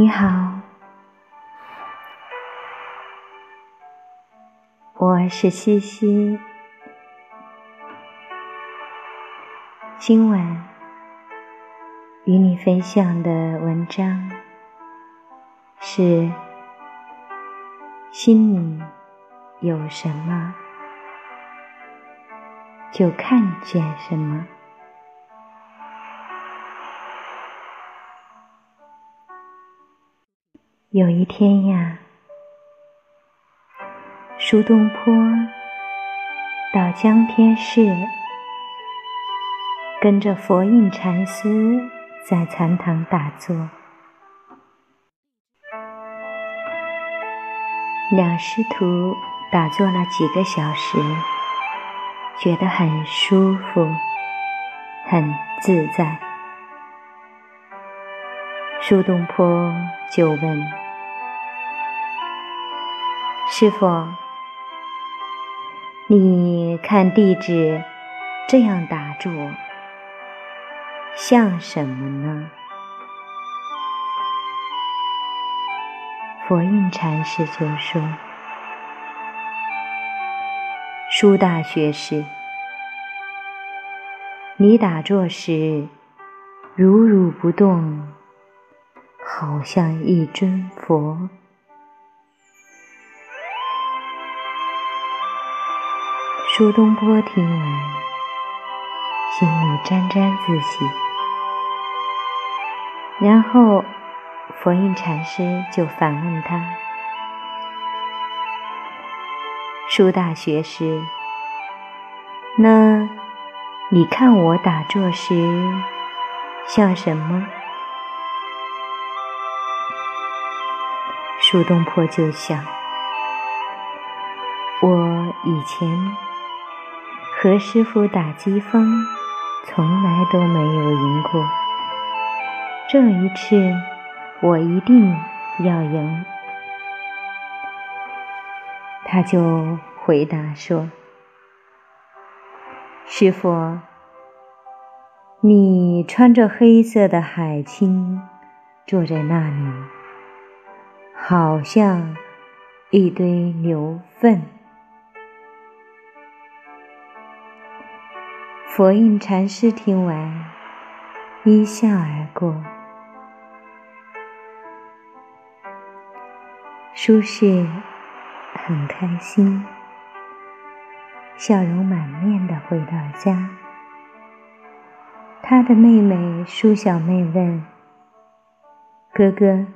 你好，我是西西。今晚与你分享的文章是：心里有什么，就看见什么。有一天呀，苏东坡到江天市，跟着佛印禅师在禅堂打坐。两师徒打坐了几个小时，觉得很舒服，很自在。苏东坡就问师傅：“你看弟子这样打坐，像什么呢？”佛印禅师就说：“苏大学士，你打坐时如如不动。”好像一尊佛。苏东坡听完，心里沾沾自喜。然后，佛印禅师就反问他：“苏大学士，那你看我打坐时像什么？”苏东坡就想：我以前和师傅打机锋，从来都没有赢过。这一次，我一定要赢。他就回答说：“师傅，你穿着黑色的海青，坐在那里。”好像一堆牛粪。佛印禅师听完，一笑而过。苏轼很开心，笑容满面的回到家。他的妹妹苏小妹问：“哥哥。”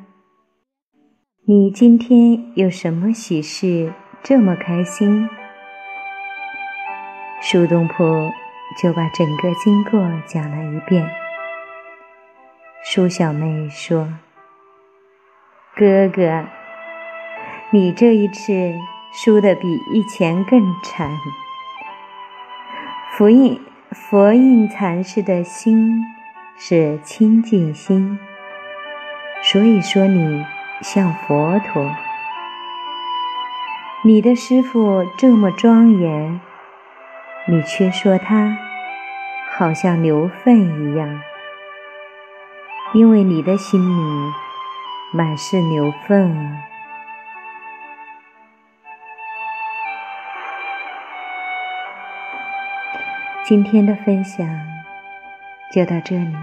你今天有什么喜事这么开心？苏东坡就把整个经过讲了一遍。苏小妹说：“哥哥，你这一次输的比以前更惨。佛印佛印禅师的心是清净心，所以说你。”像佛陀，你的师傅这么庄严，你却说他好像牛粪一样，因为你的心里满是牛粪啊。今天的分享就到这里，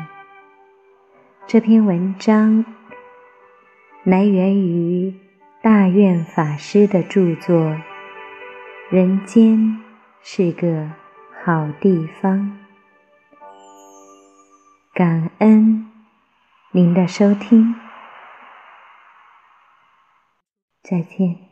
这篇文章。来源于大愿法师的著作《人间是个好地方》，感恩您的收听，再见。